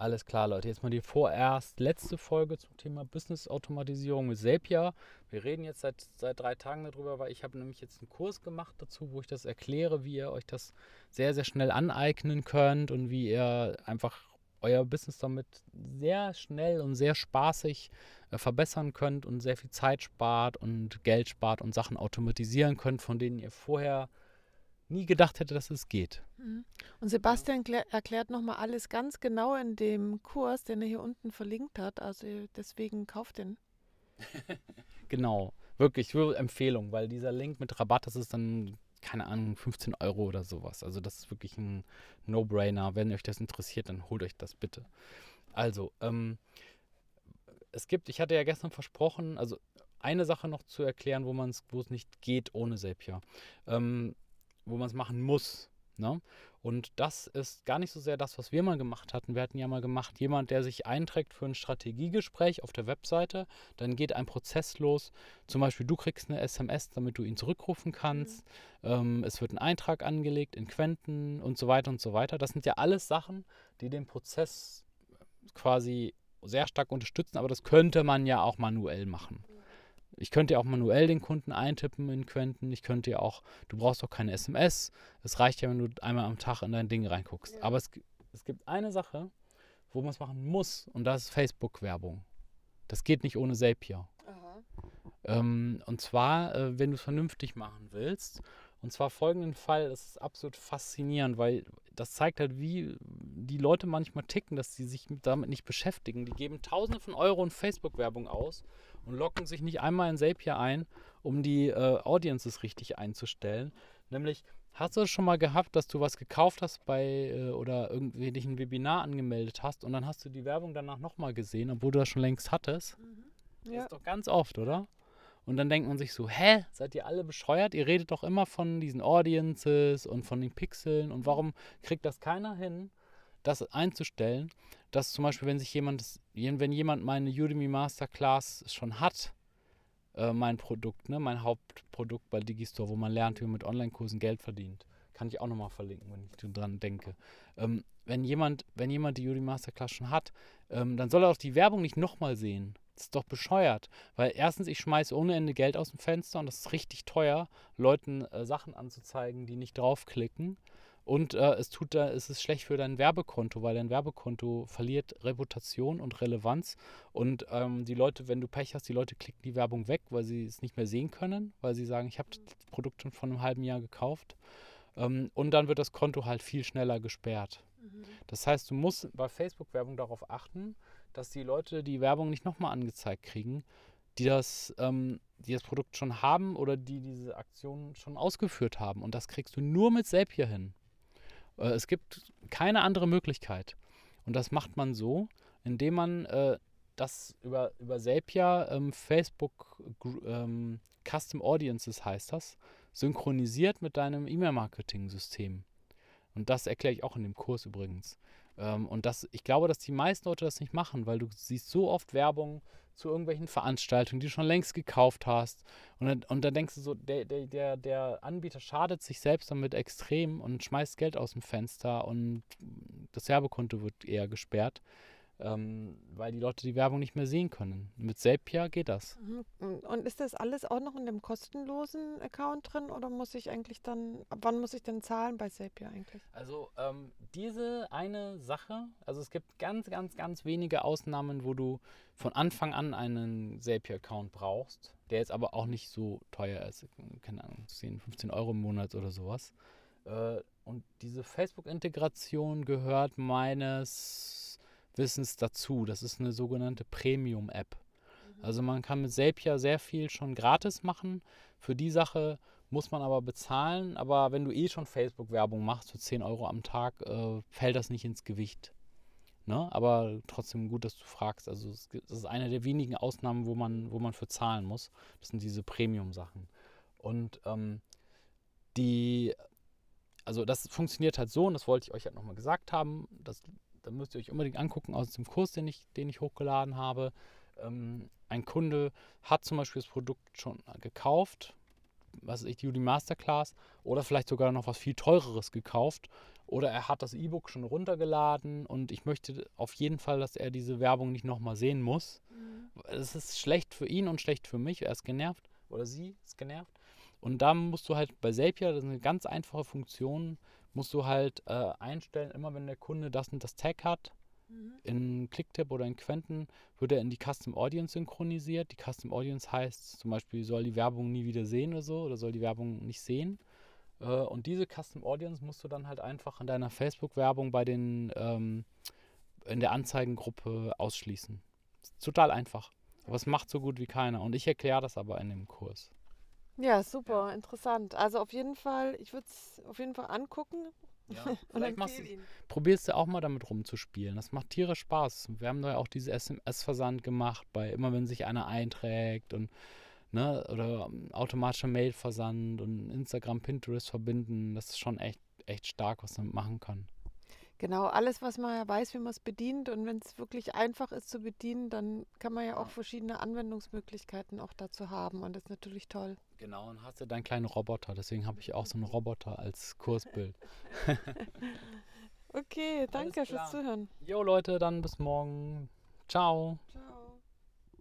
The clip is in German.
Alles klar, Leute. Jetzt mal die vorerst letzte Folge zum Thema Business-Automatisierung mit Zapier. Wir reden jetzt seit, seit drei Tagen darüber, weil ich habe nämlich jetzt einen Kurs gemacht dazu, wo ich das erkläre, wie ihr euch das sehr, sehr schnell aneignen könnt und wie ihr einfach euer Business damit sehr schnell und sehr spaßig äh, verbessern könnt und sehr viel Zeit spart und Geld spart und Sachen automatisieren könnt, von denen ihr vorher nie gedacht hätte, dass es geht. Mhm. Und Sebastian erklärt nochmal alles ganz genau in dem Kurs, den er hier unten verlinkt hat. Also deswegen kauft den. genau, wirklich, Empfehlung, weil dieser Link mit Rabatt, das ist dann, keine Ahnung, 15 Euro oder sowas. Also das ist wirklich ein No-Brainer. Wenn euch das interessiert, dann holt euch das bitte. Also, ähm, es gibt, ich hatte ja gestern versprochen, also eine Sache noch zu erklären, wo man es, wo es nicht geht ohne Zapier. Ähm, wo man es machen muss. Ne? Und das ist gar nicht so sehr das, was wir mal gemacht hatten. Wir hatten ja mal gemacht, jemand, der sich einträgt für ein Strategiegespräch auf der Webseite, dann geht ein Prozess los. Zum Beispiel, du kriegst eine SMS, damit du ihn zurückrufen kannst. Mhm. Ähm, es wird ein Eintrag angelegt in Quenten und so weiter und so weiter. Das sind ja alles Sachen, die den Prozess quasi sehr stark unterstützen, aber das könnte man ja auch manuell machen. Ich könnte ja auch manuell den Kunden eintippen in Quenten. Ich könnte ja auch, du brauchst doch keine SMS. Es reicht ja, wenn du einmal am Tag in dein Ding reinguckst. Ja. Aber es, es gibt eine Sache, wo man es machen muss, und das ist Facebook-Werbung. Das geht nicht ohne Zapier. Ähm, und zwar, äh, wenn du es vernünftig machen willst. Und zwar folgenden Fall, das ist absolut faszinierend, weil das zeigt halt, wie die Leute manchmal ticken, dass sie sich damit nicht beschäftigen. Die geben Tausende von Euro in Facebook-Werbung aus und locken sich nicht einmal in Zapier ein, um die äh, Audiences richtig einzustellen. Nämlich, hast du es schon mal gehabt, dass du was gekauft hast bei äh, oder irgendwie dich ein Webinar angemeldet hast und dann hast du die Werbung danach nochmal gesehen, obwohl du das schon längst hattest? Mhm. Ja. Das ist doch ganz oft, oder? Und dann denkt man sich so, hä, seid ihr alle bescheuert? Ihr redet doch immer von diesen Audiences und von den Pixeln und warum kriegt das keiner hin, das einzustellen, dass zum Beispiel, wenn sich jemand, wenn jemand meine Udemy Masterclass schon hat, äh, mein Produkt, ne, mein Hauptprodukt bei Digistore, wo man lernt, wie man mit Online-Kursen Geld verdient, kann ich auch nochmal verlinken, wenn ich dran denke. Ähm, wenn jemand, wenn jemand die Udemy Masterclass schon hat, ähm, dann soll er auch die Werbung nicht nochmal sehen. Das ist doch bescheuert. Weil erstens, ich schmeiße ohne Ende Geld aus dem Fenster und das ist richtig teuer, Leuten äh, Sachen anzuzeigen, die nicht draufklicken. Und äh, es tut da, es ist schlecht für dein Werbekonto, weil dein Werbekonto verliert Reputation und Relevanz. Und ähm, die Leute, wenn du Pech hast, die Leute klicken die Werbung weg, weil sie es nicht mehr sehen können, weil sie sagen, ich habe das Produkt schon vor einem halben Jahr gekauft. Ähm, und dann wird das Konto halt viel schneller gesperrt. Mhm. Das heißt, du musst bei Facebook-Werbung darauf achten, dass die Leute die Werbung nicht nochmal angezeigt kriegen, die das, ähm, die das Produkt schon haben oder die diese Aktion schon ausgeführt haben. Und das kriegst du nur mit Zapier hin. Äh, es gibt keine andere Möglichkeit. Und das macht man so, indem man äh, das über, über Zapier, ähm, Facebook ähm, Custom Audiences heißt das, synchronisiert mit deinem E-Mail-Marketing-System. Und das erkläre ich auch in dem Kurs übrigens. Ähm, und das, ich glaube, dass die meisten Leute das nicht machen, weil du siehst so oft Werbung zu irgendwelchen Veranstaltungen, die du schon längst gekauft hast. Und dann, und dann denkst du so, der, der, der, der Anbieter schadet sich selbst damit extrem und schmeißt Geld aus dem Fenster und das Werbekonto wird eher gesperrt ähm, weil die Leute die Werbung nicht mehr sehen können. Mit Zapier geht das. Mhm. Und ist das alles auch noch in dem kostenlosen Account drin oder muss ich eigentlich dann, ab wann muss ich denn zahlen bei Zapier eigentlich? Also ähm, diese eine Sache, also es gibt ganz, ganz, ganz wenige Ausnahmen, wo du von Anfang an einen Zapier-Account brauchst, der jetzt aber auch nicht so teuer ist, keine Ahnung, 10, 15 Euro im Monat oder sowas. Äh, und diese Facebook-Integration gehört meines Wissens dazu. Das ist eine sogenannte Premium-App. Mhm. Also man kann mit Zapier sehr viel schon gratis machen. Für die Sache muss man aber bezahlen. Aber wenn du eh schon Facebook-Werbung machst für 10 Euro am Tag, äh, fällt das nicht ins Gewicht. Ne? Aber trotzdem gut, dass du fragst. Also es das ist eine der wenigen Ausnahmen, wo man, wo man für zahlen muss. Das sind diese Premium-Sachen. Und ähm, die, also das funktioniert halt so, und das wollte ich euch halt nochmal gesagt haben, das da müsst ihr euch unbedingt angucken aus dem Kurs, den ich, den ich hochgeladen habe. Ähm, ein Kunde hat zum Beispiel das Produkt schon gekauft, was ist ich, die Udi Masterclass, oder vielleicht sogar noch was viel teureres gekauft Oder er hat das E-Book schon runtergeladen und ich möchte auf jeden Fall, dass er diese Werbung nicht nochmal sehen muss. Mhm. Es ist schlecht für ihn und schlecht für mich. Er ist genervt oder sie ist genervt. Und da musst du halt bei Zapier, das ist eine ganz einfache Funktion, musst du halt äh, einstellen, immer wenn der Kunde das und das Tag hat, Mhm. in Clicktip oder in Quenten wird er in die Custom Audience synchronisiert. Die Custom Audience heißt zum Beispiel, soll die Werbung nie wieder sehen oder so oder soll die Werbung nicht sehen. Äh, und diese Custom Audience musst du dann halt einfach in deiner Facebook-Werbung bei den ähm, in der Anzeigengruppe ausschließen. Ist total einfach. Aber es macht so gut wie keiner. Und ich erkläre das aber in dem Kurs. Ja, super, interessant. Also auf jeden Fall, ich würde es auf jeden Fall angucken Ja, und vielleicht machst probierst du auch mal damit rumzuspielen. Das macht tierisch Spaß. Wir haben da ja auch diese SMS-Versand gemacht, bei immer wenn sich einer einträgt und ne, oder ähm, automatischer Mail-Versand und Instagram, Pinterest verbinden. Das ist schon echt, echt stark, was man damit machen kann. Genau, alles, was man ja weiß, wie man es bedient. Und wenn es wirklich einfach ist zu bedienen, dann kann man ja auch verschiedene Anwendungsmöglichkeiten auch dazu haben. Und das ist natürlich toll. Genau, und hast du deinen kleinen Roboter. Deswegen habe ich auch so einen Roboter als Kursbild. Okay, danke fürs Zuhören. Jo Leute, dann bis morgen. Ciao. Ciao.